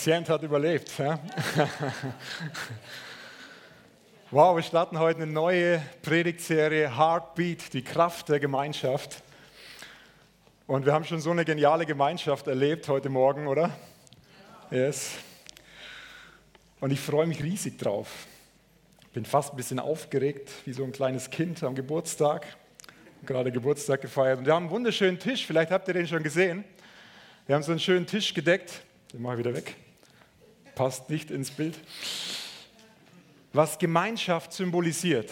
Patient hat überlebt. Ja? wow, wir starten heute eine neue Predigtserie Heartbeat, die Kraft der Gemeinschaft. Und wir haben schon so eine geniale Gemeinschaft erlebt heute Morgen, oder? Yes. Und ich freue mich riesig drauf. Bin fast ein bisschen aufgeregt, wie so ein kleines Kind am Geburtstag. Gerade Geburtstag gefeiert. Und wir haben einen wunderschönen Tisch, vielleicht habt ihr den schon gesehen. Wir haben so einen schönen Tisch gedeckt. Den mache ich wieder weg. Passt nicht ins Bild. Was Gemeinschaft symbolisiert,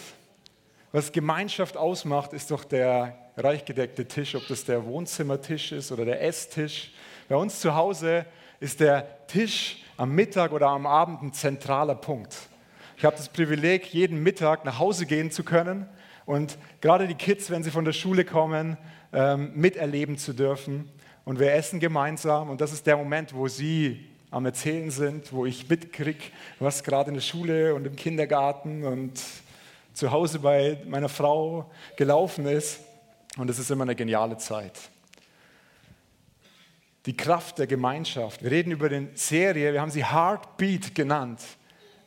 was Gemeinschaft ausmacht, ist doch der reich gedeckte Tisch, ob das der Wohnzimmertisch ist oder der Esstisch. Bei uns zu Hause ist der Tisch am Mittag oder am Abend ein zentraler Punkt. Ich habe das Privileg, jeden Mittag nach Hause gehen zu können und gerade die Kids, wenn sie von der Schule kommen, ähm, miterleben zu dürfen. Und wir essen gemeinsam und das ist der Moment, wo sie am Erzählen sind, wo ich mitkriege, was gerade in der Schule und im Kindergarten und zu Hause bei meiner Frau gelaufen ist. Und es ist immer eine geniale Zeit. Die Kraft der Gemeinschaft. Wir reden über die Serie, wir haben sie Heartbeat genannt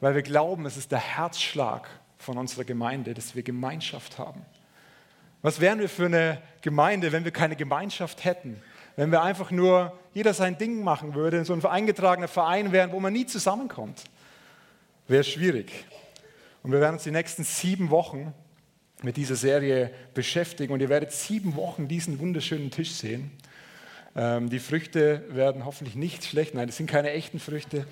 weil wir glauben, es ist der Herzschlag von unserer Gemeinde, dass wir Gemeinschaft haben. Was wären wir für eine Gemeinde, wenn wir keine Gemeinschaft hätten? Wenn wir einfach nur jeder sein Ding machen würde, so ein eingetragener Verein wären, wo man nie zusammenkommt? Wäre schwierig. Und wir werden uns die nächsten sieben Wochen mit dieser Serie beschäftigen und ihr werdet sieben Wochen diesen wunderschönen Tisch sehen. Ähm, die Früchte werden hoffentlich nicht schlecht, nein, das sind keine echten Früchte.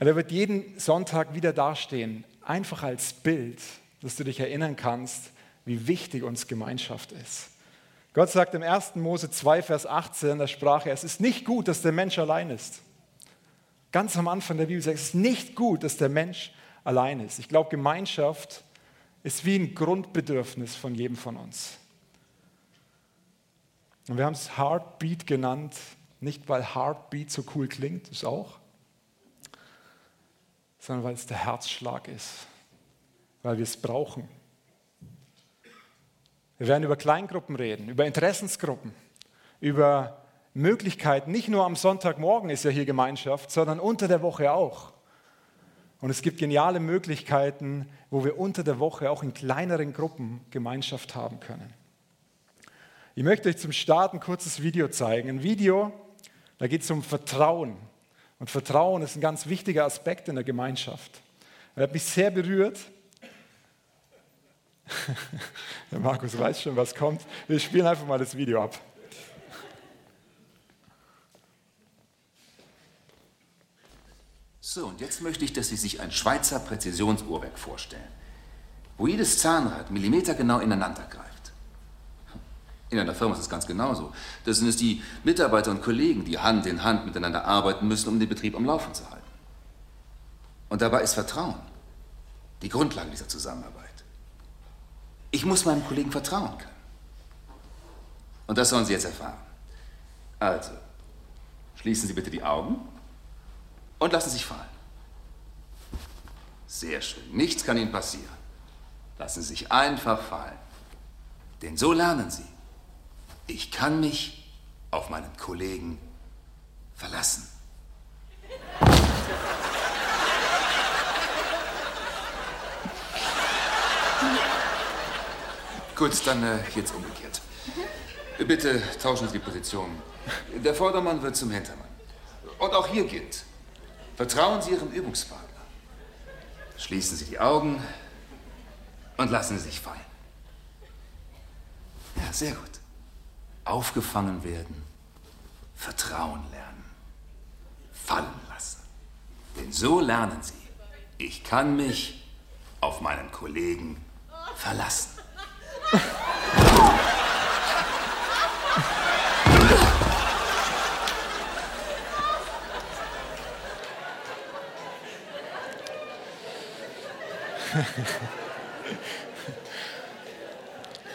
Er wird jeden Sonntag wieder dastehen, einfach als Bild, dass du dich erinnern kannst, wie wichtig uns Gemeinschaft ist. Gott sagt im 1. Mose 2, Vers 18, da sprach er, es ist nicht gut, dass der Mensch allein ist. Ganz am Anfang der Bibel sagt es ist nicht gut, dass der Mensch allein ist. Ich glaube, Gemeinschaft ist wie ein Grundbedürfnis von jedem von uns. Und wir haben es Heartbeat genannt, nicht weil Heartbeat so cool klingt, ist auch, sondern weil es der Herzschlag ist, weil wir es brauchen. Wir werden über Kleingruppen reden, über Interessensgruppen, über Möglichkeiten. Nicht nur am Sonntagmorgen ist ja hier Gemeinschaft, sondern unter der Woche auch. Und es gibt geniale Möglichkeiten, wo wir unter der Woche auch in kleineren Gruppen Gemeinschaft haben können. Ich möchte euch zum Start ein kurzes Video zeigen. Ein Video, da geht es um Vertrauen. Und Vertrauen ist ein ganz wichtiger Aspekt in der Gemeinschaft. Er hat mich sehr berührt. Der Markus weiß schon, was kommt. Wir spielen einfach mal das Video ab. So, und jetzt möchte ich, dass Sie sich ein Schweizer Präzisionsuhrwerk vorstellen, wo jedes Zahnrad millimetergenau ineinander greift. In einer Firma ist es ganz genauso. Das sind es die Mitarbeiter und Kollegen, die Hand in Hand miteinander arbeiten müssen, um den Betrieb am Laufen zu halten. Und dabei ist Vertrauen die Grundlage dieser Zusammenarbeit. Ich muss meinem Kollegen vertrauen können. Und das sollen Sie jetzt erfahren. Also, schließen Sie bitte die Augen und lassen Sie sich fallen. Sehr schön. Nichts kann Ihnen passieren. Lassen Sie sich einfach fallen. Denn so lernen Sie. Ich kann mich auf meinen Kollegen verlassen. Gut, dann äh, jetzt umgekehrt. Bitte tauschen Sie die Position. Der Vordermann wird zum Hintermann. Und auch hier gilt, vertrauen Sie Ihrem Übungspartner. Schließen Sie die Augen und lassen Sie sich fallen. Ja, sehr gut aufgefangen werden, Vertrauen lernen, fallen lassen. Denn so lernen sie, ich kann mich auf meinen Kollegen verlassen.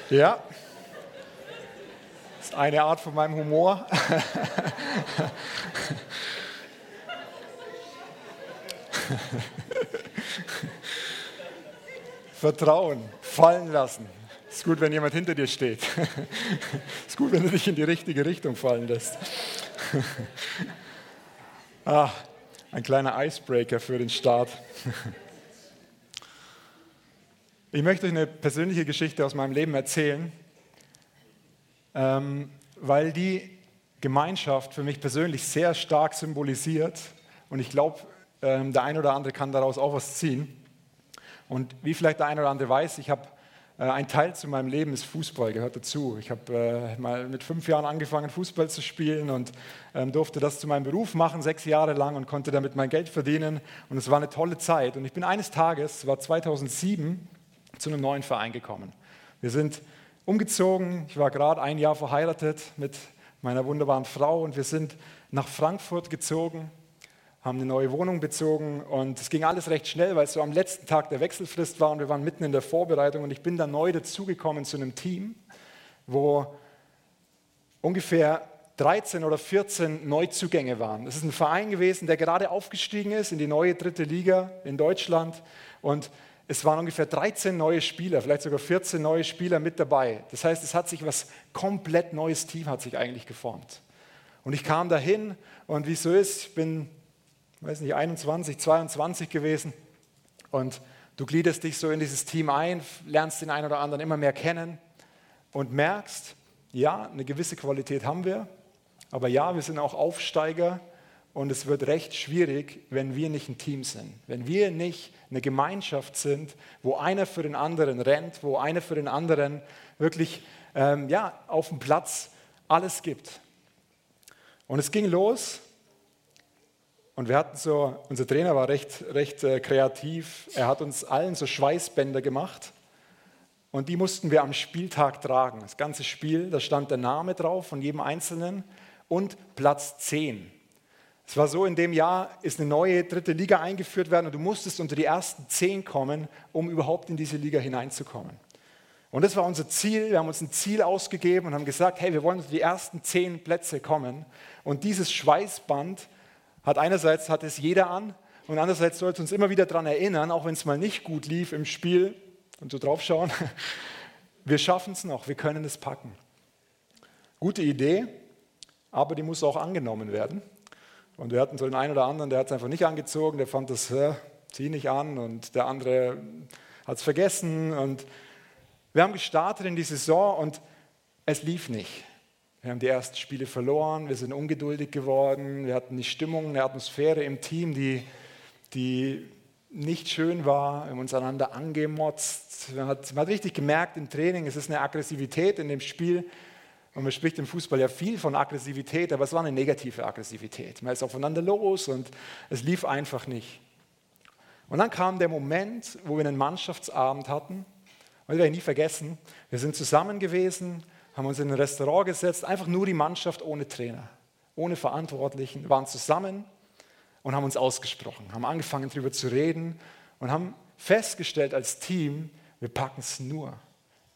ja, eine Art von meinem Humor. Vertrauen, fallen lassen. Ist gut, wenn jemand hinter dir steht. Ist gut, wenn du dich in die richtige Richtung fallen lässt. Ah, ein kleiner Icebreaker für den Start. Ich möchte euch eine persönliche Geschichte aus meinem Leben erzählen, ähm, weil die Gemeinschaft für mich persönlich sehr stark symbolisiert und ich glaube, ähm, der ein oder andere kann daraus auch was ziehen. Und wie vielleicht der ein oder andere weiß, ich habe ein Teil zu meinem Leben ist Fußball, gehört dazu. Ich habe äh, mal mit fünf Jahren angefangen, Fußball zu spielen und ähm, durfte das zu meinem Beruf machen, sechs Jahre lang und konnte damit mein Geld verdienen. Und es war eine tolle Zeit. Und ich bin eines Tages, war 2007, zu einem neuen Verein gekommen. Wir sind umgezogen. Ich war gerade ein Jahr verheiratet mit meiner wunderbaren Frau und wir sind nach Frankfurt gezogen haben eine neue Wohnung bezogen und es ging alles recht schnell, weil es so am letzten Tag der Wechselfrist war und wir waren mitten in der Vorbereitung und ich bin dann neu dazugekommen zu einem Team, wo ungefähr 13 oder 14 Neuzugänge waren. Es ist ein Verein gewesen, der gerade aufgestiegen ist in die neue dritte Liga in Deutschland und es waren ungefähr 13 neue Spieler, vielleicht sogar 14 neue Spieler mit dabei. Das heißt, es hat sich was komplett neues Team hat sich eigentlich geformt. Und ich kam dahin und wie es so ist, ich bin weiß nicht, 21, 22 gewesen. Und du gliederst dich so in dieses Team ein, lernst den einen oder anderen immer mehr kennen und merkst, ja, eine gewisse Qualität haben wir, aber ja, wir sind auch Aufsteiger und es wird recht schwierig, wenn wir nicht ein Team sind, wenn wir nicht eine Gemeinschaft sind, wo einer für den anderen rennt, wo einer für den anderen wirklich ähm, ja, auf dem Platz alles gibt. Und es ging los und wir hatten so, unser Trainer war recht, recht äh, kreativ. Er hat uns allen so Schweißbänder gemacht. Und die mussten wir am Spieltag tragen. Das ganze Spiel, da stand der Name drauf von jedem Einzelnen und Platz 10. Es war so, in dem Jahr ist eine neue dritte Liga eingeführt werden und du musstest unter die ersten 10 kommen, um überhaupt in diese Liga hineinzukommen. Und das war unser Ziel. Wir haben uns ein Ziel ausgegeben und haben gesagt, hey, wir wollen unter die ersten 10 Plätze kommen. Und dieses Schweißband hat einerseits hat es jeder an und andererseits sollte uns immer wieder daran erinnern, auch wenn es mal nicht gut lief im Spiel und so draufschauen, wir schaffen es noch, wir können es packen. Gute Idee, aber die muss auch angenommen werden. Und wir hatten so den einen oder anderen, der hat es einfach nicht angezogen, der fand das, äh, zieh nicht an und der andere hat es vergessen. Und wir haben gestartet in die Saison und es lief nicht. Wir haben die ersten Spiele verloren, wir sind ungeduldig geworden, wir hatten die Stimmung, eine Atmosphäre im Team, die, die nicht schön war, wir haben uns einander angemotzt. Man hat, man hat richtig gemerkt im Training, es ist eine Aggressivität in dem Spiel. Und man spricht im Fußball ja viel von Aggressivität, aber es war eine negative Aggressivität. Man ist aufeinander los und es lief einfach nicht. Und dann kam der Moment, wo wir einen Mannschaftsabend hatten. Und das werde ich nie vergessen. Wir sind zusammen gewesen, haben uns in ein Restaurant gesetzt, einfach nur die Mannschaft ohne Trainer, ohne Verantwortlichen, waren zusammen und haben uns ausgesprochen, haben angefangen darüber zu reden und haben festgestellt als Team, wir packen es nur,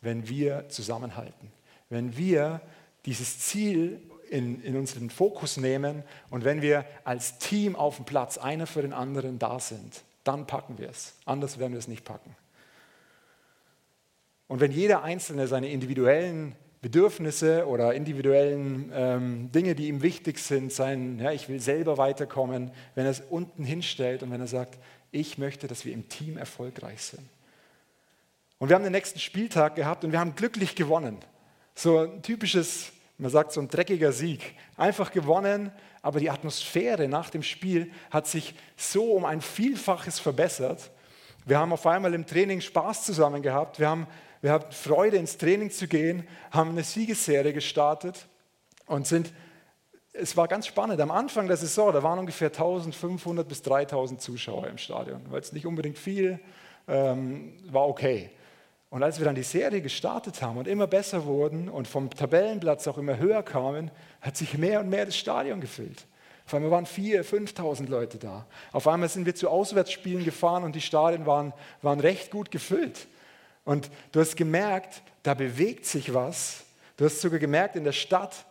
wenn wir zusammenhalten, wenn wir dieses Ziel in, in unseren Fokus nehmen und wenn wir als Team auf dem Platz einer für den anderen da sind, dann packen wir es. Anders werden wir es nicht packen. Und wenn jeder Einzelne seine individuellen Bedürfnisse oder individuellen ähm, Dinge, die ihm wichtig sind, sein, ja, ich will selber weiterkommen, wenn er es unten hinstellt und wenn er sagt, ich möchte, dass wir im Team erfolgreich sind. Und wir haben den nächsten Spieltag gehabt und wir haben glücklich gewonnen. So ein typisches, man sagt so ein dreckiger Sieg. Einfach gewonnen, aber die Atmosphäre nach dem Spiel hat sich so um ein Vielfaches verbessert. Wir haben auf einmal im Training Spaß zusammen gehabt. Wir haben wir hatten Freude, ins Training zu gehen, haben eine Siegesserie gestartet und sind, es war ganz spannend. Am Anfang der Saison, da waren ungefähr 1500 bis 3000 Zuschauer im Stadion. War jetzt nicht unbedingt viel, ähm, war okay. Und als wir dann die Serie gestartet haben und immer besser wurden und vom Tabellenplatz auch immer höher kamen, hat sich mehr und mehr das Stadion gefüllt. Auf einmal waren 4.000, 5.000 Leute da. Auf einmal sind wir zu Auswärtsspielen gefahren und die Stadien waren, waren recht gut gefüllt. Und du hast gemerkt, da bewegt sich was. Du hast sogar gemerkt in der Stadt,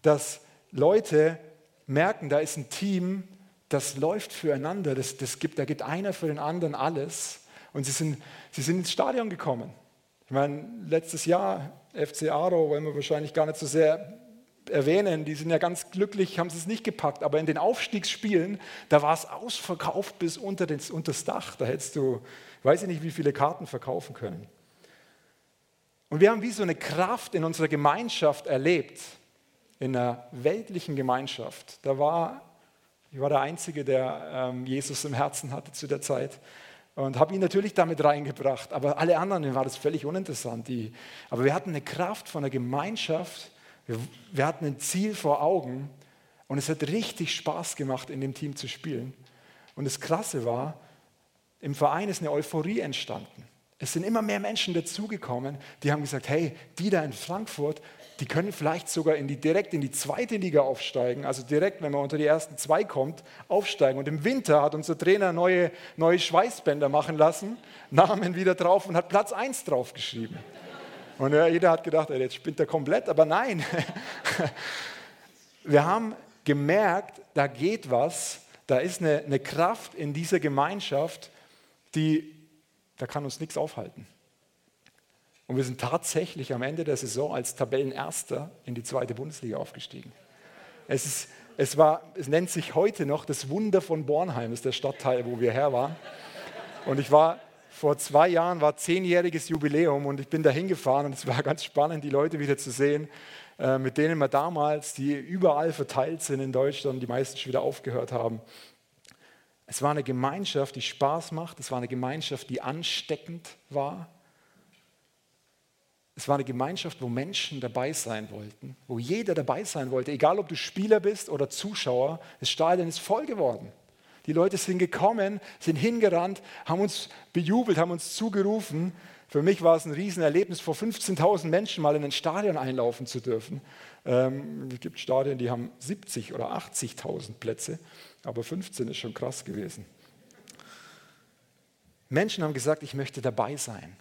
dass Leute merken, da ist ein Team, das läuft füreinander. Das, das gibt, da gibt einer für den anderen alles. Und sie sind, sie sind ins Stadion gekommen. Ich meine, letztes Jahr FC Aro wollen wir wahrscheinlich gar nicht so sehr erwähnen, die sind ja ganz glücklich, haben sie es nicht gepackt, aber in den Aufstiegsspielen, da war es ausverkauft bis unter, das, unter das Dach. Da hättest du, weiß ich nicht, wie viele Karten verkaufen können. Und wir haben wie so eine Kraft in unserer Gemeinschaft erlebt, in einer weltlichen Gemeinschaft. Da war, ich war der Einzige, der ähm, Jesus im Herzen hatte zu der Zeit und habe ihn natürlich damit reingebracht. Aber alle anderen war das völlig uninteressant. Die, aber wir hatten eine Kraft von der Gemeinschaft, wir, wir hatten ein Ziel vor Augen und es hat richtig Spaß gemacht, in dem Team zu spielen. Und das Krasse war, im Verein ist eine Euphorie entstanden. Es sind immer mehr Menschen dazugekommen, die haben gesagt, hey, die da in Frankfurt, die können vielleicht sogar in die, direkt in die zweite Liga aufsteigen, also direkt, wenn man unter die ersten zwei kommt, aufsteigen. Und im Winter hat unser Trainer neue, neue Schweißbänder machen lassen, Namen wieder drauf und hat Platz 1 draufgeschrieben. Und ja, jeder hat gedacht, jetzt spinnt er komplett, aber nein. Wir haben gemerkt, da geht was, da ist eine, eine Kraft in dieser Gemeinschaft, die da kann uns nichts aufhalten. Und wir sind tatsächlich am Ende der Saison als Tabellenerster in die zweite Bundesliga aufgestiegen. Es, ist, es, war, es nennt sich heute noch das Wunder von Bornheim, das ist der Stadtteil, wo wir her waren. Und ich war vor zwei Jahren, war zehnjähriges Jubiläum und ich bin da hingefahren und es war ganz spannend, die Leute wieder zu sehen, äh, mit denen wir damals, die überall verteilt sind in Deutschland, die meisten schon wieder aufgehört haben, es war eine Gemeinschaft, die Spaß macht. Es war eine Gemeinschaft, die ansteckend war. Es war eine Gemeinschaft, wo Menschen dabei sein wollten, wo jeder dabei sein wollte, egal ob du Spieler bist oder Zuschauer. Das Stadion ist voll geworden. Die Leute sind gekommen, sind hingerannt, haben uns bejubelt, haben uns zugerufen. Für mich war es ein Riesenerlebnis, vor 15.000 Menschen mal in ein Stadion einlaufen zu dürfen. Ähm, es gibt Stadien, die haben 70 oder 80.000 Plätze. Aber 15 ist schon krass gewesen. Menschen haben gesagt, ich möchte dabei sein.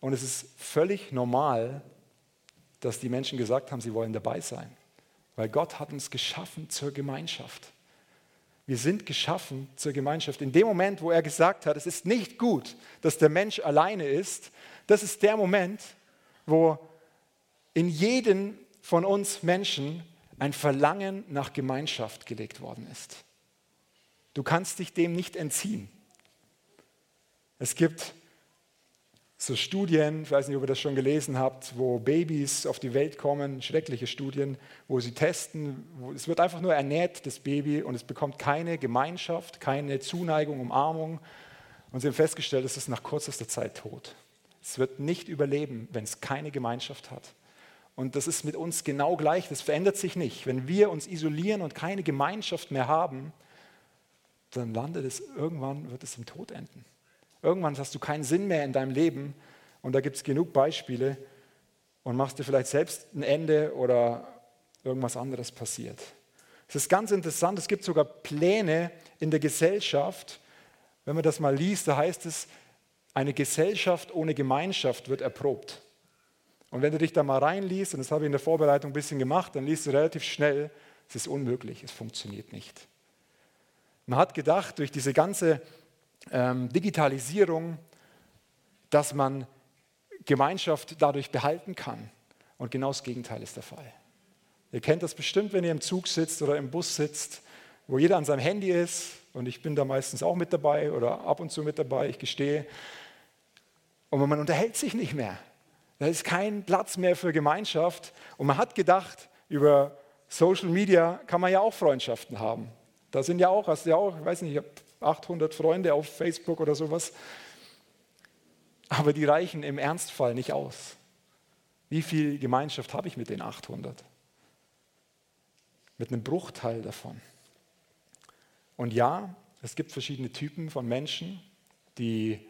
Und es ist völlig normal, dass die Menschen gesagt haben, sie wollen dabei sein. Weil Gott hat uns geschaffen zur Gemeinschaft. Wir sind geschaffen zur Gemeinschaft. In dem Moment, wo er gesagt hat, es ist nicht gut, dass der Mensch alleine ist, das ist der Moment, wo in jeden von uns Menschen ein Verlangen nach Gemeinschaft gelegt worden ist. Du kannst dich dem nicht entziehen. Es gibt so Studien, ich weiß nicht, ob ihr das schon gelesen habt, wo Babys auf die Welt kommen, schreckliche Studien, wo sie testen, wo es wird einfach nur ernährt, das Baby, und es bekommt keine Gemeinschaft, keine Zuneigung, Umarmung. Und sie haben festgestellt, es ist nach kürzester Zeit tot. Es wird nicht überleben, wenn es keine Gemeinschaft hat. Und das ist mit uns genau gleich, das verändert sich nicht. Wenn wir uns isolieren und keine Gemeinschaft mehr haben, dann landet es irgendwann, wird es im Tod enden. Irgendwann hast du keinen Sinn mehr in deinem Leben und da gibt es genug Beispiele und machst dir vielleicht selbst ein Ende oder irgendwas anderes passiert. Es ist ganz interessant, es gibt sogar Pläne in der Gesellschaft. Wenn man das mal liest, da heißt es, eine Gesellschaft ohne Gemeinschaft wird erprobt. Und wenn du dich da mal reinliest, und das habe ich in der Vorbereitung ein bisschen gemacht, dann liest du relativ schnell, es ist unmöglich, es funktioniert nicht. Man hat gedacht, durch diese ganze ähm, Digitalisierung, dass man Gemeinschaft dadurch behalten kann. Und genau das Gegenteil ist der Fall. Ihr kennt das bestimmt, wenn ihr im Zug sitzt oder im Bus sitzt, wo jeder an seinem Handy ist. Und ich bin da meistens auch mit dabei oder ab und zu mit dabei, ich gestehe. Und man unterhält sich nicht mehr. Da ist kein Platz mehr für Gemeinschaft. Und man hat gedacht, über Social Media kann man ja auch Freundschaften haben. Da sind ja auch, hast ja auch, ich weiß nicht, ich habe 800 Freunde auf Facebook oder sowas. Aber die reichen im Ernstfall nicht aus. Wie viel Gemeinschaft habe ich mit den 800? Mit einem Bruchteil davon. Und ja, es gibt verschiedene Typen von Menschen, die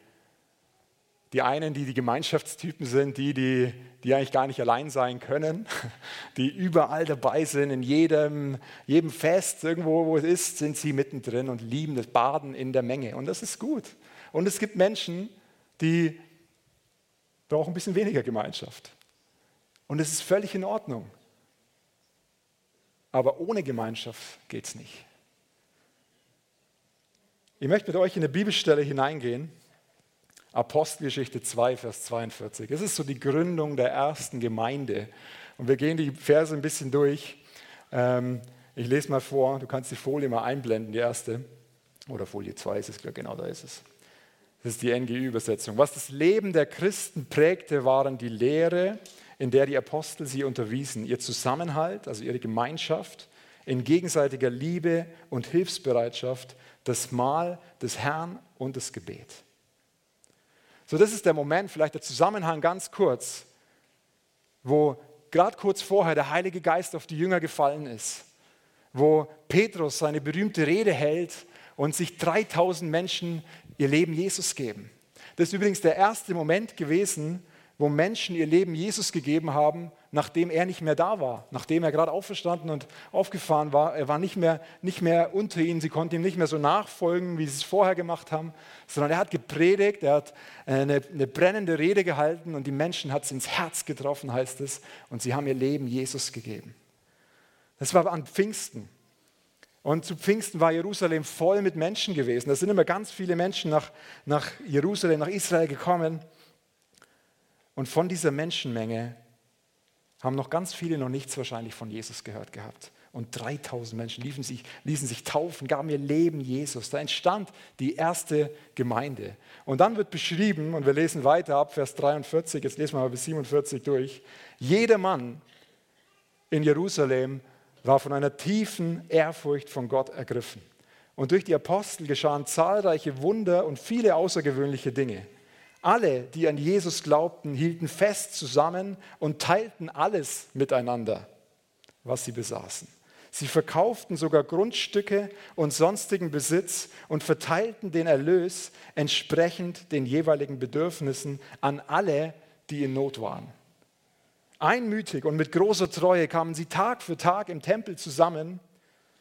die einen, die die Gemeinschaftstypen sind, die, die, die eigentlich gar nicht allein sein können, die überall dabei sind, in jedem, jedem Fest, irgendwo, wo es ist, sind sie mittendrin und lieben das Baden in der Menge. Und das ist gut. Und es gibt Menschen, die brauchen ein bisschen weniger Gemeinschaft. Und es ist völlig in Ordnung. Aber ohne Gemeinschaft geht es nicht. Ich möchte mit euch in eine Bibelstelle hineingehen Apostelgeschichte 2, Vers 42. Es ist so die Gründung der ersten Gemeinde. Und wir gehen die Verse ein bisschen durch. Ähm, ich lese mal vor, du kannst die Folie mal einblenden, die erste. Oder Folie 2 ist es, genau da ist es. Das ist die NGÜ-Übersetzung. Was das Leben der Christen prägte, waren die Lehre, in der die Apostel sie unterwiesen, ihr Zusammenhalt, also ihre Gemeinschaft, in gegenseitiger Liebe und Hilfsbereitschaft, das Mahl des Herrn und das Gebet. So, das ist der Moment, vielleicht der Zusammenhang ganz kurz, wo gerade kurz vorher der Heilige Geist auf die Jünger gefallen ist, wo Petrus seine berühmte Rede hält und sich 3000 Menschen ihr Leben Jesus geben. Das ist übrigens der erste Moment gewesen, wo Menschen ihr Leben Jesus gegeben haben, nachdem er nicht mehr da war, nachdem er gerade auferstanden und aufgefahren war. Er war nicht mehr, nicht mehr unter ihnen, sie konnten ihm nicht mehr so nachfolgen, wie sie es vorher gemacht haben, sondern er hat gepredigt, er hat eine, eine brennende Rede gehalten und die Menschen hat es ins Herz getroffen, heißt es, und sie haben ihr Leben Jesus gegeben. Das war an Pfingsten. Und zu Pfingsten war Jerusalem voll mit Menschen gewesen. Da sind immer ganz viele Menschen nach, nach Jerusalem, nach Israel gekommen. Und von dieser Menschenmenge haben noch ganz viele noch nichts wahrscheinlich von Jesus gehört gehabt. Und 3000 Menschen ließen sich, ließen sich taufen, gaben ihr Leben Jesus. Da entstand die erste Gemeinde. Und dann wird beschrieben, und wir lesen weiter ab Vers 43, jetzt lesen wir mal bis 47 durch, jeder Mann in Jerusalem war von einer tiefen Ehrfurcht von Gott ergriffen. Und durch die Apostel geschahen zahlreiche Wunder und viele außergewöhnliche Dinge. Alle, die an Jesus glaubten, hielten fest zusammen und teilten alles miteinander, was sie besaßen. Sie verkauften sogar Grundstücke und sonstigen Besitz und verteilten den Erlös entsprechend den jeweiligen Bedürfnissen an alle, die in Not waren. Einmütig und mit großer Treue kamen sie Tag für Tag im Tempel zusammen.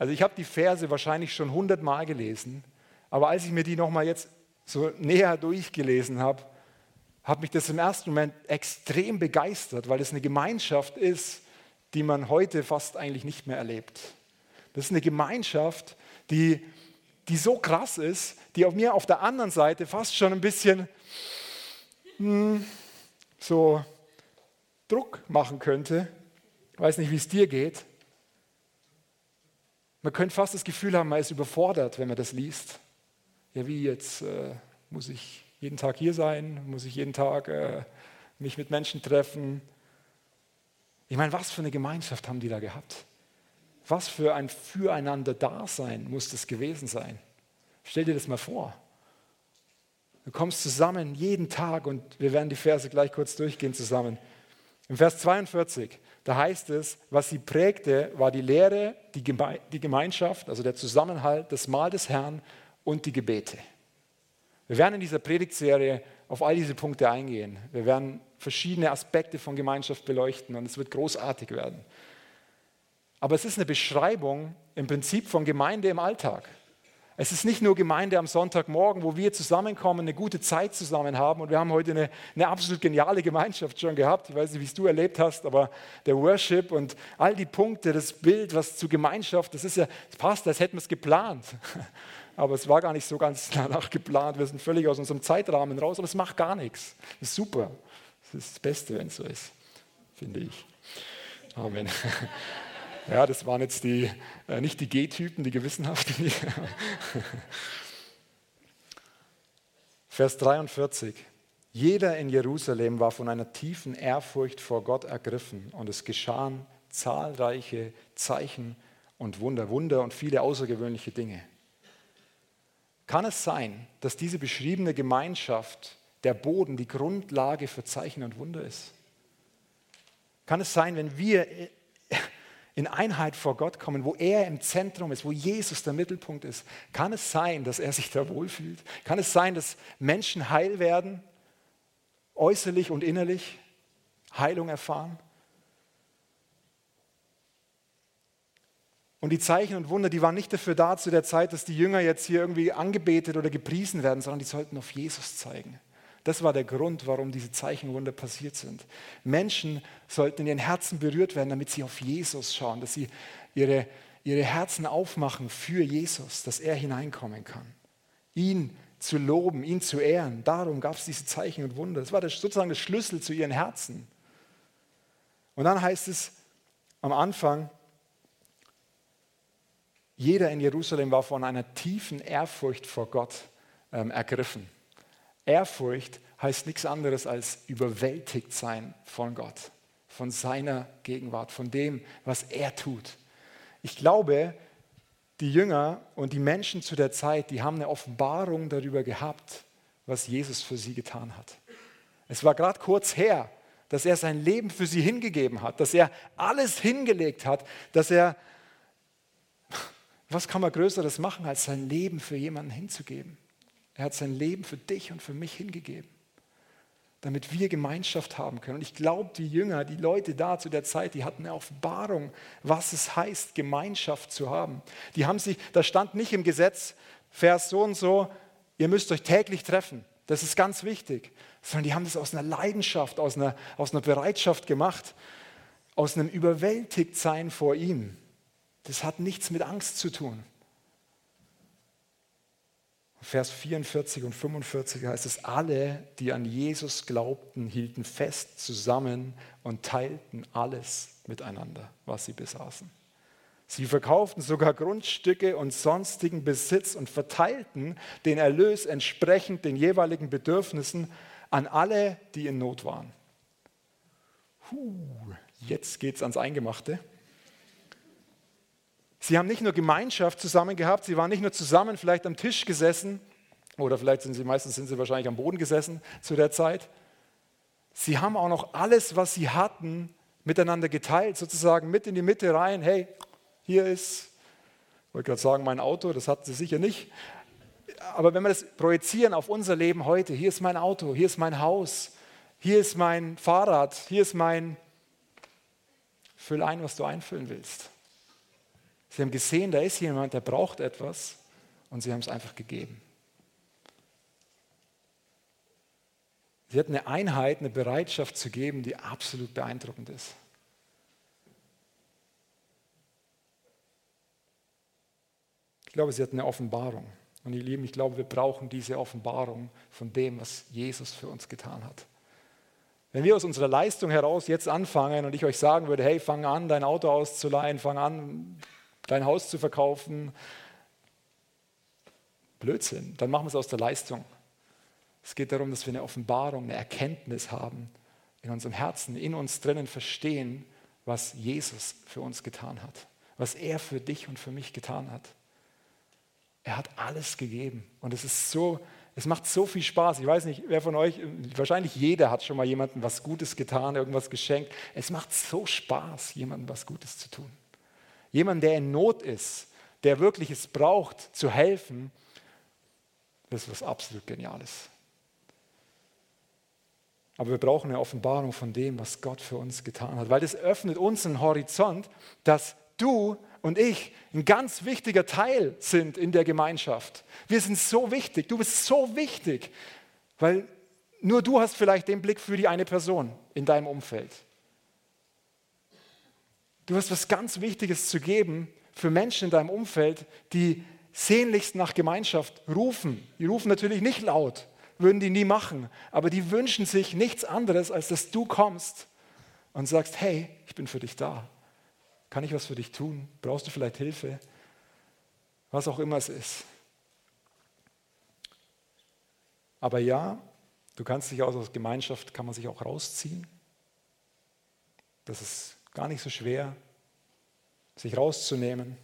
Also ich habe die Verse wahrscheinlich schon hundertmal gelesen, aber als ich mir die nochmal jetzt so näher durchgelesen habe, hat mich das im ersten Moment extrem begeistert, weil es eine Gemeinschaft ist, die man heute fast eigentlich nicht mehr erlebt. Das ist eine Gemeinschaft, die, die so krass ist, die auf mir auf der anderen Seite fast schon ein bisschen hm, so Druck machen könnte, ich weiß nicht, wie es dir geht. Man könnte fast das Gefühl haben, man ist überfordert, wenn man das liest. Ja, wie jetzt äh, muss ich jeden Tag hier sein? Muss ich jeden Tag äh, mich mit Menschen treffen? Ich meine, was für eine Gemeinschaft haben die da gehabt? Was für ein Füreinander-Dasein muss das gewesen sein? Stell dir das mal vor. Du kommst zusammen jeden Tag und wir werden die Verse gleich kurz durchgehen zusammen. Im Vers 42, da heißt es, was sie prägte, war die Lehre, die, Geme die Gemeinschaft, also der Zusammenhalt, das Mahl des Herrn und die Gebete. Wir werden in dieser Predigtserie auf all diese Punkte eingehen. Wir werden verschiedene Aspekte von Gemeinschaft beleuchten und es wird großartig werden. Aber es ist eine Beschreibung im Prinzip von Gemeinde im Alltag. Es ist nicht nur Gemeinde am Sonntagmorgen, wo wir zusammenkommen, eine gute Zeit zusammen haben. Und wir haben heute eine, eine absolut geniale Gemeinschaft schon gehabt. Ich weiß nicht, wie es du erlebt hast, aber der Worship und all die Punkte, das Bild, was zu Gemeinschaft, das ist ja, es passt, als hätten wir es geplant. Aber es war gar nicht so ganz danach geplant. Wir sind völlig aus unserem Zeitrahmen raus, aber es macht gar nichts. Das ist super. Das ist das Beste, wenn es so ist, finde ich. Amen. Ja, das waren jetzt die, äh, nicht die G-Typen, die gewissenhaften. Vers 43. Jeder in Jerusalem war von einer tiefen Ehrfurcht vor Gott ergriffen und es geschahen zahlreiche Zeichen und Wunder, Wunder und viele außergewöhnliche Dinge. Kann es sein, dass diese beschriebene Gemeinschaft der Boden, die Grundlage für Zeichen und Wunder ist? Kann es sein, wenn wir in Einheit vor Gott kommen, wo er im Zentrum ist, wo Jesus der Mittelpunkt ist, kann es sein, dass er sich da wohlfühlt? Kann es sein, dass Menschen heil werden? äußerlich und innerlich Heilung erfahren. Und die Zeichen und Wunder, die waren nicht dafür da zu der Zeit, dass die Jünger jetzt hier irgendwie angebetet oder gepriesen werden, sondern die sollten auf Jesus zeigen. Das war der Grund, warum diese Zeichen und Wunder passiert sind. Menschen sollten in ihren Herzen berührt werden, damit sie auf Jesus schauen, dass sie ihre, ihre Herzen aufmachen für Jesus, dass er hineinkommen kann. Ihn zu loben, ihn zu ehren. Darum gab es diese Zeichen und Wunder. Das war sozusagen der Schlüssel zu ihren Herzen. Und dann heißt es am Anfang, jeder in Jerusalem war von einer tiefen Ehrfurcht vor Gott ähm, ergriffen. Ehrfurcht heißt nichts anderes als überwältigt sein von Gott, von seiner Gegenwart, von dem, was er tut. Ich glaube, die Jünger und die Menschen zu der Zeit, die haben eine Offenbarung darüber gehabt, was Jesus für sie getan hat. Es war gerade kurz her, dass er sein Leben für sie hingegeben hat, dass er alles hingelegt hat, dass er was kann man Größeres machen, als sein Leben für jemanden hinzugeben? Er hat sein Leben für dich und für mich hingegeben, damit wir Gemeinschaft haben können. Und ich glaube, die Jünger, die Leute da zu der Zeit, die hatten eine Offenbarung, was es heißt, Gemeinschaft zu haben. Die haben sich, da stand nicht im Gesetz, Vers so und so, ihr müsst euch täglich treffen. Das ist ganz wichtig. Sondern die haben das aus einer Leidenschaft, aus einer, aus einer Bereitschaft gemacht, aus einem Überwältigtsein vor ihm. Das hat nichts mit Angst zu tun. Vers 44 und 45 heißt es, alle, die an Jesus glaubten, hielten fest zusammen und teilten alles miteinander, was sie besaßen. Sie verkauften sogar Grundstücke und sonstigen Besitz und verteilten den Erlös entsprechend den jeweiligen Bedürfnissen an alle, die in Not waren. Puh, jetzt es ans Eingemachte. Sie haben nicht nur Gemeinschaft zusammen gehabt, sie waren nicht nur zusammen vielleicht am Tisch gesessen, oder vielleicht sind sie, meistens sind sie wahrscheinlich am Boden gesessen zu der Zeit. Sie haben auch noch alles, was sie hatten, miteinander geteilt, sozusagen mit in die Mitte rein. Hey, hier ist, ich wollte gerade sagen, mein Auto, das hatten sie sicher nicht. Aber wenn wir das projizieren auf unser Leben heute, hier ist mein Auto, hier ist mein Haus, hier ist mein Fahrrad, hier ist mein, füll ein, was du einfüllen willst. Sie haben gesehen, da ist jemand, der braucht etwas und sie haben es einfach gegeben. Sie hatten eine Einheit, eine Bereitschaft zu geben, die absolut beeindruckend ist. Ich glaube, sie hatten eine Offenbarung. Und ihr Lieben, ich glaube, wir brauchen diese Offenbarung von dem, was Jesus für uns getan hat. Wenn wir aus unserer Leistung heraus jetzt anfangen und ich euch sagen würde, hey, fang an, dein Auto auszuleihen, fang an, dein Haus zu verkaufen. Blödsinn, dann machen wir es aus der Leistung. Es geht darum, dass wir eine Offenbarung, eine Erkenntnis haben, in unserem Herzen, in uns drinnen verstehen, was Jesus für uns getan hat, was er für dich und für mich getan hat. Er hat alles gegeben und es ist so, es macht so viel Spaß. Ich weiß nicht, wer von euch, wahrscheinlich jeder hat schon mal jemandem was Gutes getan, irgendwas geschenkt. Es macht so Spaß, jemandem was Gutes zu tun. Jemand, der in Not ist, der wirklich es braucht, zu helfen, das ist was absolut Geniales. Aber wir brauchen eine Offenbarung von dem, was Gott für uns getan hat, weil das öffnet uns einen Horizont, dass du und ich ein ganz wichtiger Teil sind in der Gemeinschaft. Wir sind so wichtig, du bist so wichtig, weil nur du hast vielleicht den Blick für die eine Person in deinem Umfeld. Du hast was ganz Wichtiges zu geben für Menschen in deinem Umfeld, die sehnlichst nach Gemeinschaft rufen. Die rufen natürlich nicht laut, würden die nie machen, aber die wünschen sich nichts anderes, als dass du kommst und sagst, hey, ich bin für dich da. Kann ich was für dich tun? Brauchst du vielleicht Hilfe? Was auch immer es ist. Aber ja, du kannst dich aus Gemeinschaft, kann man sich auch rausziehen. Das ist Gar nicht so schwer, sich rauszunehmen.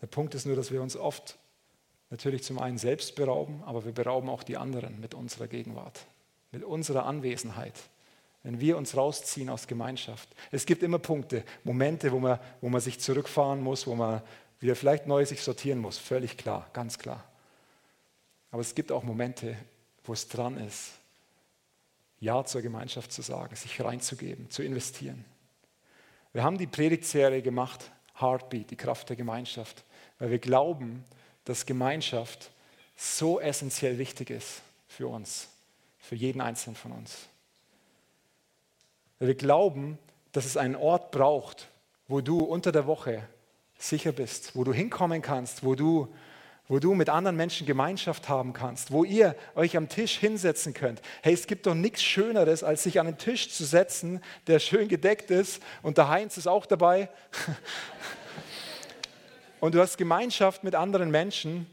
Der Punkt ist nur, dass wir uns oft natürlich zum einen selbst berauben, aber wir berauben auch die anderen mit unserer Gegenwart, mit unserer Anwesenheit. Wenn wir uns rausziehen aus Gemeinschaft. Es gibt immer Punkte, Momente, wo man, wo man sich zurückfahren muss, wo man wieder vielleicht neu sich sortieren muss. Völlig klar, ganz klar. Aber es gibt auch Momente, wo es dran ist, Ja zur Gemeinschaft zu sagen, sich reinzugeben, zu investieren. Wir haben die Predigtserie gemacht, Heartbeat, die Kraft der Gemeinschaft, weil wir glauben, dass Gemeinschaft so essentiell wichtig ist für uns, für jeden Einzelnen von uns. Weil wir glauben, dass es einen Ort braucht, wo du unter der Woche sicher bist, wo du hinkommen kannst, wo du, wo du mit anderen Menschen Gemeinschaft haben kannst, wo ihr euch am Tisch hinsetzen könnt. Hey, es gibt doch nichts Schöneres, als sich an einen Tisch zu setzen, der schön gedeckt ist und der Heinz ist auch dabei. und du hast Gemeinschaft mit anderen Menschen.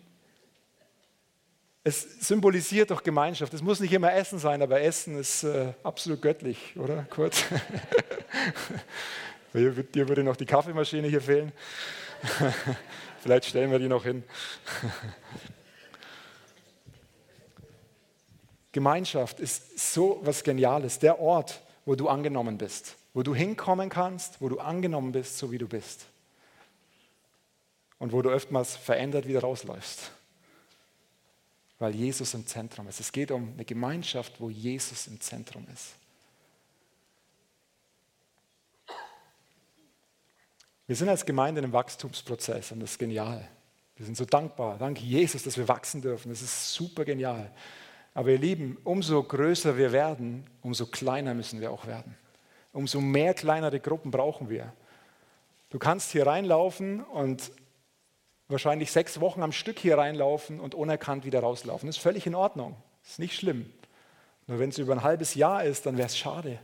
Es symbolisiert doch Gemeinschaft. Es muss nicht immer Essen sein, aber Essen ist äh, absolut göttlich, oder? Kurz. Dir würde noch die Kaffeemaschine hier fehlen. Vielleicht stellen wir die noch hin. Gemeinschaft ist so was Geniales. Der Ort, wo du angenommen bist, wo du hinkommen kannst, wo du angenommen bist, so wie du bist. Und wo du oftmals verändert wieder rausläufst. Weil Jesus im Zentrum ist. Es geht um eine Gemeinschaft, wo Jesus im Zentrum ist. Wir sind als Gemeinde in einem Wachstumsprozess und das ist genial. Wir sind so dankbar. Danke Jesus, dass wir wachsen dürfen. Das ist super genial. Aber ihr Lieben, umso größer wir werden, umso kleiner müssen wir auch werden. Umso mehr kleinere Gruppen brauchen wir. Du kannst hier reinlaufen und wahrscheinlich sechs Wochen am Stück hier reinlaufen und unerkannt wieder rauslaufen. Das ist völlig in Ordnung. Das ist nicht schlimm. Nur wenn es über ein halbes Jahr ist, dann wäre es schade.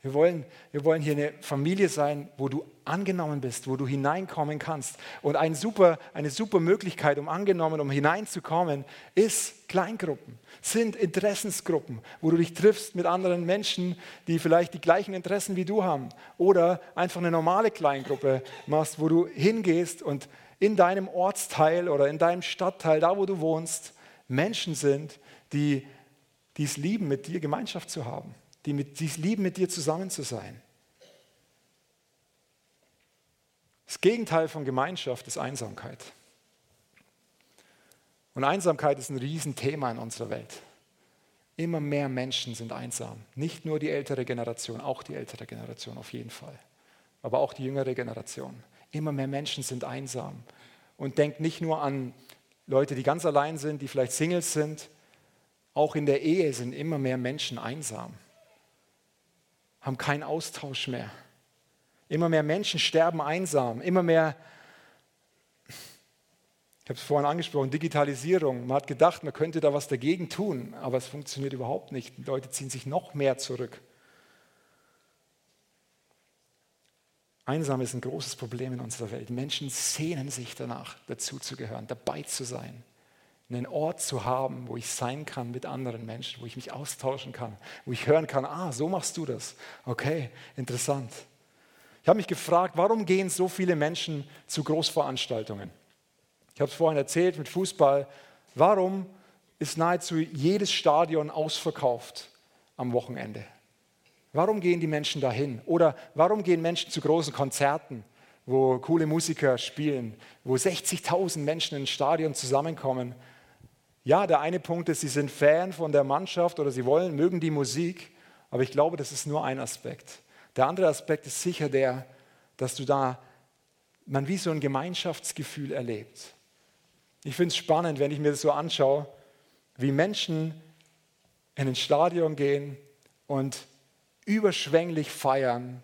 Wir wollen, wir wollen hier eine Familie sein, wo du angenommen bist, wo du hineinkommen kannst. Und ein super, eine super Möglichkeit, um angenommen, um hineinzukommen, ist Kleingruppen, sind Interessensgruppen, wo du dich triffst mit anderen Menschen, die vielleicht die gleichen Interessen wie du haben. Oder einfach eine normale Kleingruppe machst, wo du hingehst und in deinem Ortsteil oder in deinem Stadtteil, da wo du wohnst, Menschen sind, die es lieben, mit dir Gemeinschaft zu haben die, mit, die lieben, mit dir zusammen zu sein. Das Gegenteil von Gemeinschaft ist Einsamkeit. Und Einsamkeit ist ein Riesenthema in unserer Welt. Immer mehr Menschen sind einsam. Nicht nur die ältere Generation, auch die ältere Generation auf jeden Fall. Aber auch die jüngere Generation. Immer mehr Menschen sind einsam. Und denkt nicht nur an Leute, die ganz allein sind, die vielleicht Singles sind. Auch in der Ehe sind immer mehr Menschen einsam haben keinen Austausch mehr. Immer mehr Menschen sterben einsam. Immer mehr, ich habe es vorhin angesprochen, Digitalisierung. Man hat gedacht, man könnte da was dagegen tun, aber es funktioniert überhaupt nicht. Die Leute ziehen sich noch mehr zurück. Einsam ist ein großes Problem in unserer Welt. Menschen sehnen sich danach, dazuzugehören, dabei zu sein einen Ort zu haben, wo ich sein kann mit anderen Menschen, wo ich mich austauschen kann, wo ich hören kann, ah, so machst du das. Okay, interessant. Ich habe mich gefragt, warum gehen so viele Menschen zu Großveranstaltungen? Ich habe es vorhin erzählt mit Fußball. Warum ist nahezu jedes Stadion ausverkauft am Wochenende? Warum gehen die Menschen dahin? Oder warum gehen Menschen zu großen Konzerten, wo coole Musiker spielen, wo 60.000 Menschen in Stadion zusammenkommen ja, der eine Punkt ist, sie sind Fan von der Mannschaft oder sie wollen, mögen die Musik, aber ich glaube, das ist nur ein Aspekt. Der andere Aspekt ist sicher der, dass du da man wie so ein Gemeinschaftsgefühl erlebt. Ich finde es spannend, wenn ich mir das so anschaue, wie Menschen in ein Stadion gehen und überschwänglich feiern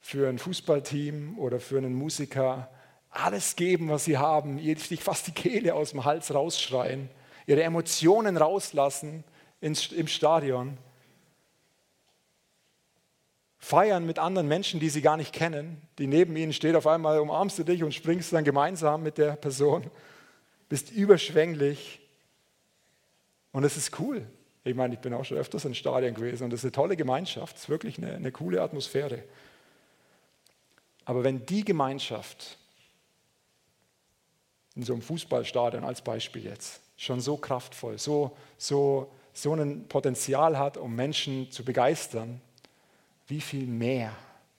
für ein Fußballteam oder für einen Musiker, alles geben, was sie haben, sich fast die Kehle aus dem Hals rausschreien ihre Emotionen rauslassen ins, im Stadion, feiern mit anderen Menschen, die sie gar nicht kennen, die neben ihnen steht, auf einmal umarmst du dich und springst dann gemeinsam mit der Person, bist überschwänglich und es ist cool. Ich meine, ich bin auch schon öfters in Stadien gewesen und es ist eine tolle Gemeinschaft, es ist wirklich eine, eine coole Atmosphäre. Aber wenn die Gemeinschaft in so einem Fußballstadion als Beispiel jetzt schon so kraftvoll, so, so, so ein Potenzial hat, um Menschen zu begeistern, wie viel mehr,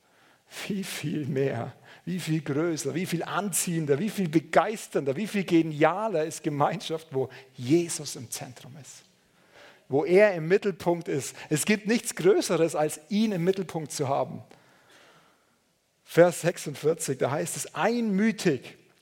wie viel mehr, wie viel größer, wie viel anziehender, wie viel begeisternder, wie viel genialer ist Gemeinschaft, wo Jesus im Zentrum ist. wo er im Mittelpunkt ist. Es gibt nichts Größeres, als ihn im Mittelpunkt zu haben. Vers 46, da heißt es, einmütig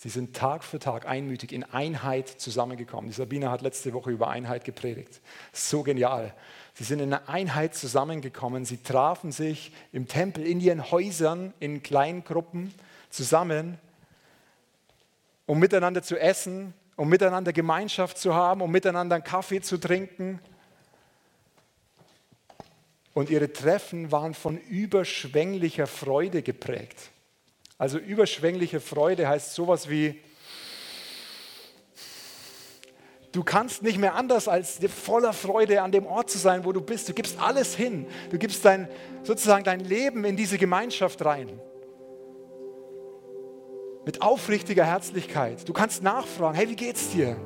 Sie sind Tag für Tag einmütig in Einheit zusammengekommen. Die Sabine hat letzte Woche über Einheit gepredigt. So genial. Sie sind in einer Einheit zusammengekommen. Sie trafen sich im Tempel, in ihren Häusern, in Kleingruppen zusammen, um miteinander zu essen, um miteinander Gemeinschaft zu haben, um miteinander einen Kaffee zu trinken. Und ihre Treffen waren von überschwänglicher Freude geprägt. Also überschwängliche Freude heißt sowas wie, du kannst nicht mehr anders, als voller Freude an dem Ort zu sein, wo du bist. Du gibst alles hin. Du gibst dein, sozusagen dein Leben in diese Gemeinschaft rein mit aufrichtiger Herzlichkeit. Du kannst nachfragen, hey, wie geht's dir?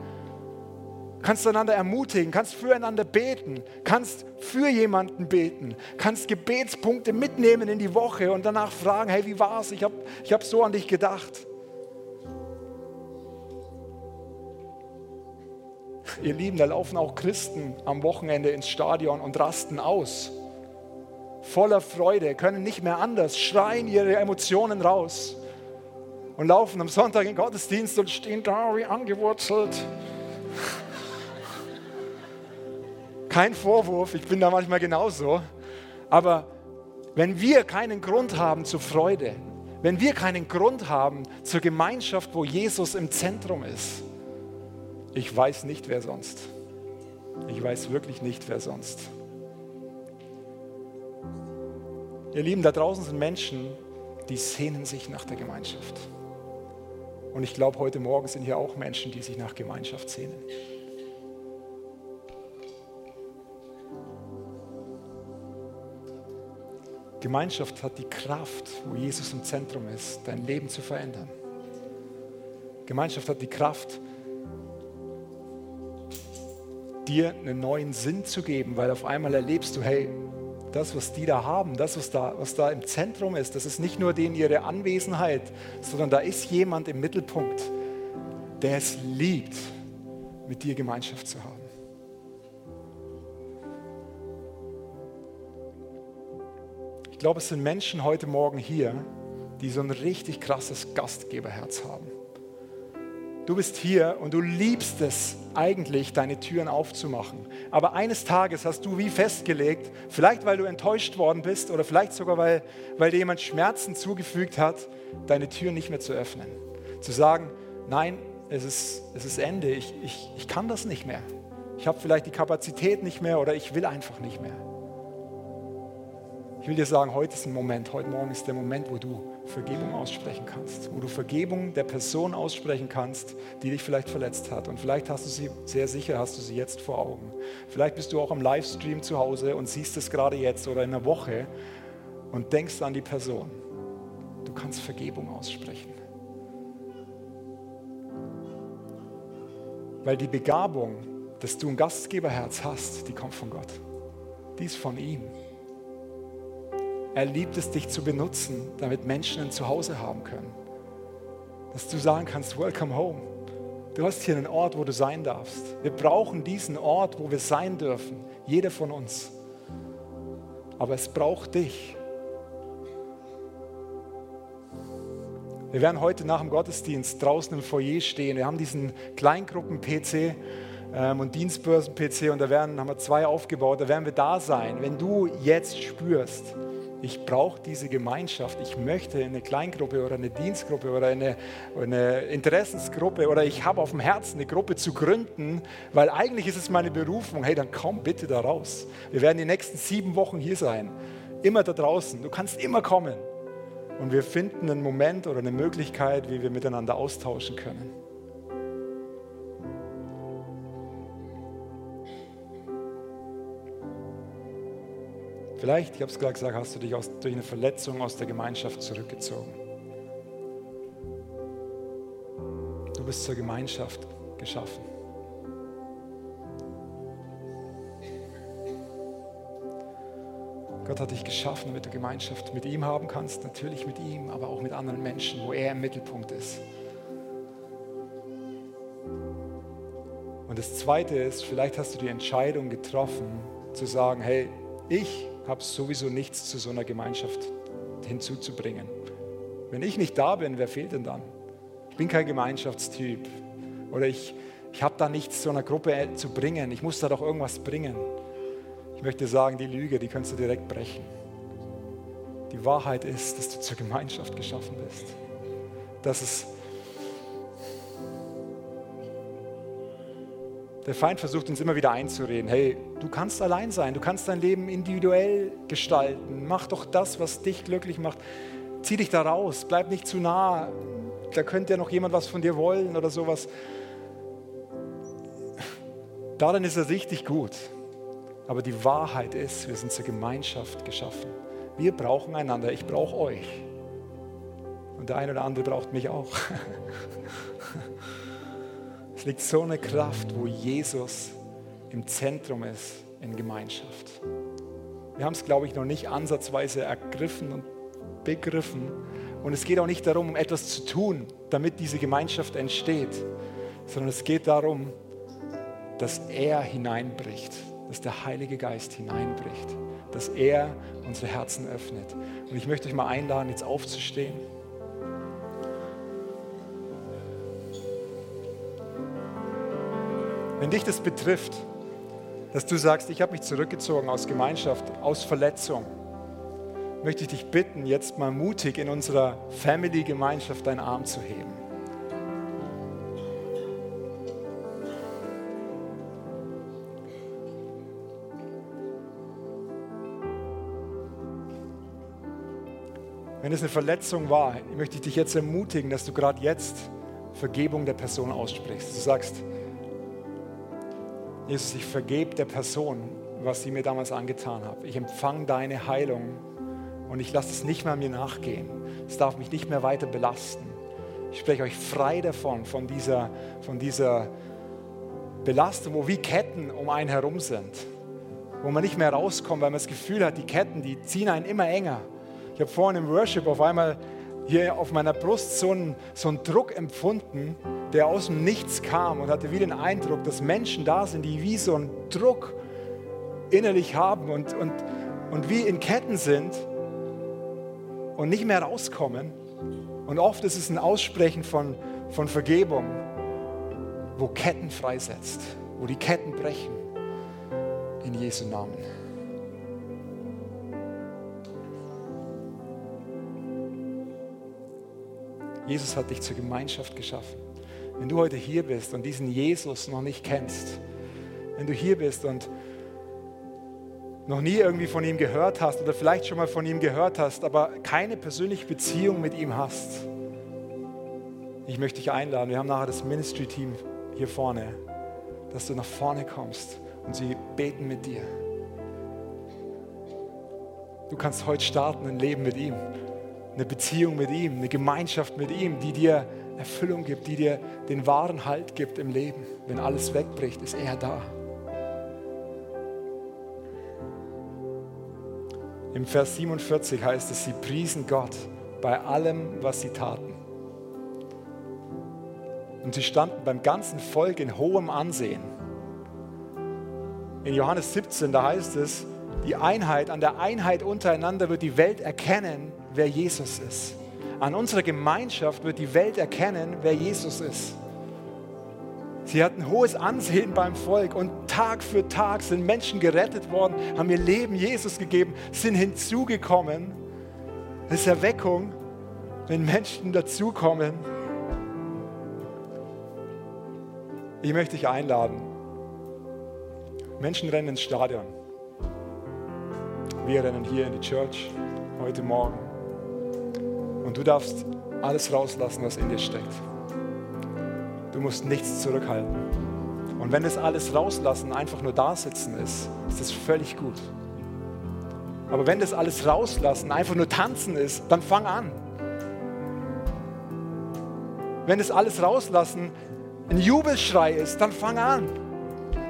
Kannst einander ermutigen, kannst füreinander beten, kannst für jemanden beten, kannst Gebetspunkte mitnehmen in die Woche und danach fragen, hey, wie war's? Ich habe ich hab so an dich gedacht. Ihr Lieben, da laufen auch Christen am Wochenende ins Stadion und rasten aus. Voller Freude, können nicht mehr anders, schreien ihre Emotionen raus und laufen am Sonntag in den Gottesdienst und stehen da wie angewurzelt. Kein Vorwurf, ich bin da manchmal genauso. Aber wenn wir keinen Grund haben zur Freude, wenn wir keinen Grund haben zur Gemeinschaft, wo Jesus im Zentrum ist, ich weiß nicht, wer sonst. Ich weiß wirklich nicht, wer sonst. Ihr Lieben, da draußen sind Menschen, die sehnen sich nach der Gemeinschaft. Und ich glaube, heute Morgen sind hier auch Menschen, die sich nach Gemeinschaft sehnen. Gemeinschaft hat die Kraft, wo Jesus im Zentrum ist, dein Leben zu verändern. Gemeinschaft hat die Kraft, dir einen neuen Sinn zu geben, weil auf einmal erlebst du, hey, das, was die da haben, das, was da, was da im Zentrum ist, das ist nicht nur denen ihre Anwesenheit, sondern da ist jemand im Mittelpunkt, der es liebt, mit dir Gemeinschaft zu haben. Glaube, es sind Menschen heute Morgen hier, die so ein richtig krasses Gastgeberherz haben. Du bist hier und du liebst es eigentlich, deine Türen aufzumachen. Aber eines Tages hast du wie festgelegt, vielleicht weil du enttäuscht worden bist oder vielleicht sogar weil, weil dir jemand Schmerzen zugefügt hat, deine Türen nicht mehr zu öffnen. Zu sagen, nein, es ist, es ist Ende, ich, ich, ich kann das nicht mehr. Ich habe vielleicht die Kapazität nicht mehr oder ich will einfach nicht mehr. Ich will dir sagen, heute ist ein Moment, heute Morgen ist der Moment, wo du Vergebung aussprechen kannst, wo du Vergebung der Person aussprechen kannst, die dich vielleicht verletzt hat. Und vielleicht hast du sie, sehr sicher hast du sie jetzt vor Augen. Vielleicht bist du auch am Livestream zu Hause und siehst es gerade jetzt oder in einer Woche und denkst an die Person. Du kannst Vergebung aussprechen. Weil die Begabung, dass du ein Gastgeberherz hast, die kommt von Gott. Die ist von ihm. Er liebt es, dich zu benutzen, damit Menschen ein Zuhause haben können. Dass du sagen kannst, welcome home. Du hast hier einen Ort, wo du sein darfst. Wir brauchen diesen Ort, wo wir sein dürfen. Jeder von uns. Aber es braucht dich. Wir werden heute nach dem Gottesdienst draußen im Foyer stehen. Wir haben diesen Kleingruppen-PC ähm, und Dienstbörsen-PC und da werden, haben wir zwei aufgebaut. Da werden wir da sein. Wenn du jetzt spürst, ich brauche diese Gemeinschaft. Ich möchte eine Kleingruppe oder eine Dienstgruppe oder eine, eine Interessensgruppe oder ich habe auf dem Herzen, eine Gruppe zu gründen, weil eigentlich ist es meine Berufung. Hey, dann komm bitte da raus. Wir werden die nächsten sieben Wochen hier sein. Immer da draußen. Du kannst immer kommen. Und wir finden einen Moment oder eine Möglichkeit, wie wir miteinander austauschen können. Vielleicht, ich habe es gerade gesagt, hast du dich aus, durch eine Verletzung aus der Gemeinschaft zurückgezogen. Du bist zur Gemeinschaft geschaffen. Gott hat dich geschaffen, damit du Gemeinschaft mit ihm haben kannst, natürlich mit ihm, aber auch mit anderen Menschen, wo er im Mittelpunkt ist. Und das Zweite ist, vielleicht hast du die Entscheidung getroffen, zu sagen, hey, ich habe sowieso nichts zu so einer Gemeinschaft hinzuzubringen. Wenn ich nicht da bin, wer fehlt denn dann? Ich bin kein Gemeinschaftstyp. Oder ich, ich habe da nichts zu einer Gruppe zu bringen. Ich muss da doch irgendwas bringen. Ich möchte sagen, die Lüge, die kannst du direkt brechen. Die Wahrheit ist, dass du zur Gemeinschaft geschaffen bist. Dass es Der Feind versucht uns immer wieder einzureden, hey, du kannst allein sein, du kannst dein Leben individuell gestalten, mach doch das, was dich glücklich macht. Zieh dich da raus, bleib nicht zu nah, da könnte ja noch jemand was von dir wollen oder sowas. Darin ist er richtig gut. Aber die Wahrheit ist, wir sind zur Gemeinschaft geschaffen. Wir brauchen einander. Ich brauche euch. Und der eine oder andere braucht mich auch. Es liegt so eine Kraft, wo Jesus im Zentrum ist in Gemeinschaft. Wir haben es, glaube ich, noch nicht ansatzweise ergriffen und begriffen. Und es geht auch nicht darum, um etwas zu tun, damit diese Gemeinschaft entsteht, sondern es geht darum, dass er hineinbricht dass der Heilige Geist hineinbricht, dass er unsere Herzen öffnet. Und ich möchte euch mal einladen, jetzt aufzustehen. Wenn dich das betrifft, dass du sagst, ich habe mich zurückgezogen aus Gemeinschaft, aus Verletzung, möchte ich dich bitten, jetzt mal mutig in unserer Family-Gemeinschaft deinen Arm zu heben. Wenn es eine Verletzung war, möchte ich dich jetzt ermutigen, dass du gerade jetzt Vergebung der Person aussprichst. Du sagst, Jesus, ich vergebe der Person, was sie mir damals angetan hat. Ich empfange deine Heilung und ich lasse es nicht mehr mir nachgehen. Es darf mich nicht mehr weiter belasten. Ich spreche euch frei davon, von dieser, von dieser Belastung, wo wie Ketten um einen herum sind, wo man nicht mehr rauskommt, weil man das Gefühl hat, die Ketten, die ziehen einen immer enger. Ich habe vorhin im Worship auf einmal hier auf meiner Brust so einen, so einen Druck empfunden, der aus dem Nichts kam und hatte wie den Eindruck, dass Menschen da sind, die wie so einen Druck innerlich haben und, und, und wie in Ketten sind und nicht mehr rauskommen. Und oft ist es ein Aussprechen von, von Vergebung, wo Ketten freisetzt, wo die Ketten brechen. In Jesu Namen. Jesus hat dich zur Gemeinschaft geschaffen. Wenn du heute hier bist und diesen Jesus noch nicht kennst, wenn du hier bist und noch nie irgendwie von ihm gehört hast oder vielleicht schon mal von ihm gehört hast, aber keine persönliche Beziehung mit ihm hast, ich möchte dich einladen. Wir haben nachher das Ministry-Team hier vorne, dass du nach vorne kommst und sie beten mit dir. Du kannst heute starten, ein Leben mit ihm eine Beziehung mit ihm, eine Gemeinschaft mit ihm, die dir Erfüllung gibt, die dir den wahren Halt gibt im Leben. Wenn alles wegbricht, ist er da. Im Vers 47 heißt es, sie priesen Gott bei allem, was sie taten. Und sie standen beim ganzen Volk in hohem Ansehen. In Johannes 17, da heißt es, die Einheit, an der Einheit untereinander wird die Welt erkennen, wer Jesus ist. An unserer Gemeinschaft wird die Welt erkennen, wer Jesus ist. Sie hatten hohes Ansehen beim Volk und Tag für Tag sind Menschen gerettet worden, haben ihr Leben Jesus gegeben, sind hinzugekommen. Das ist Erweckung, wenn Menschen dazukommen. Ich möchte dich einladen. Menschen rennen ins Stadion. Wir rennen hier in die Church heute Morgen. Und du darfst alles rauslassen, was in dir steckt. Du musst nichts zurückhalten. Und wenn das alles rauslassen einfach nur da sitzen ist, ist das völlig gut. Aber wenn das alles rauslassen, einfach nur tanzen ist, dann fang an. Wenn das alles rauslassen ein Jubelschrei ist, dann fang an.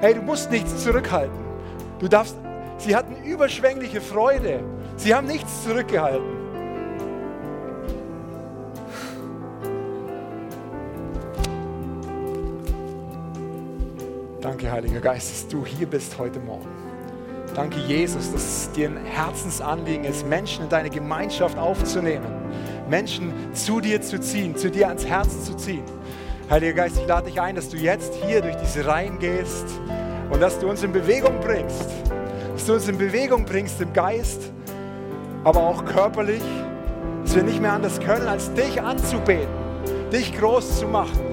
Hey, du musst nichts zurückhalten. Du darfst, sie hatten überschwängliche Freude. Sie haben nichts zurückgehalten. Danke, Heiliger Geist, dass du hier bist heute Morgen. Danke, Jesus, dass es dir ein Herzensanliegen ist, Menschen in deine Gemeinschaft aufzunehmen, Menschen zu dir zu ziehen, zu dir ans Herz zu ziehen. Heiliger Geist, ich lade dich ein, dass du jetzt hier durch diese Reihen gehst und dass du uns in Bewegung bringst. Dass du uns in Bewegung bringst im Geist, aber auch körperlich, dass wir nicht mehr anders können, als dich anzubeten, dich groß zu machen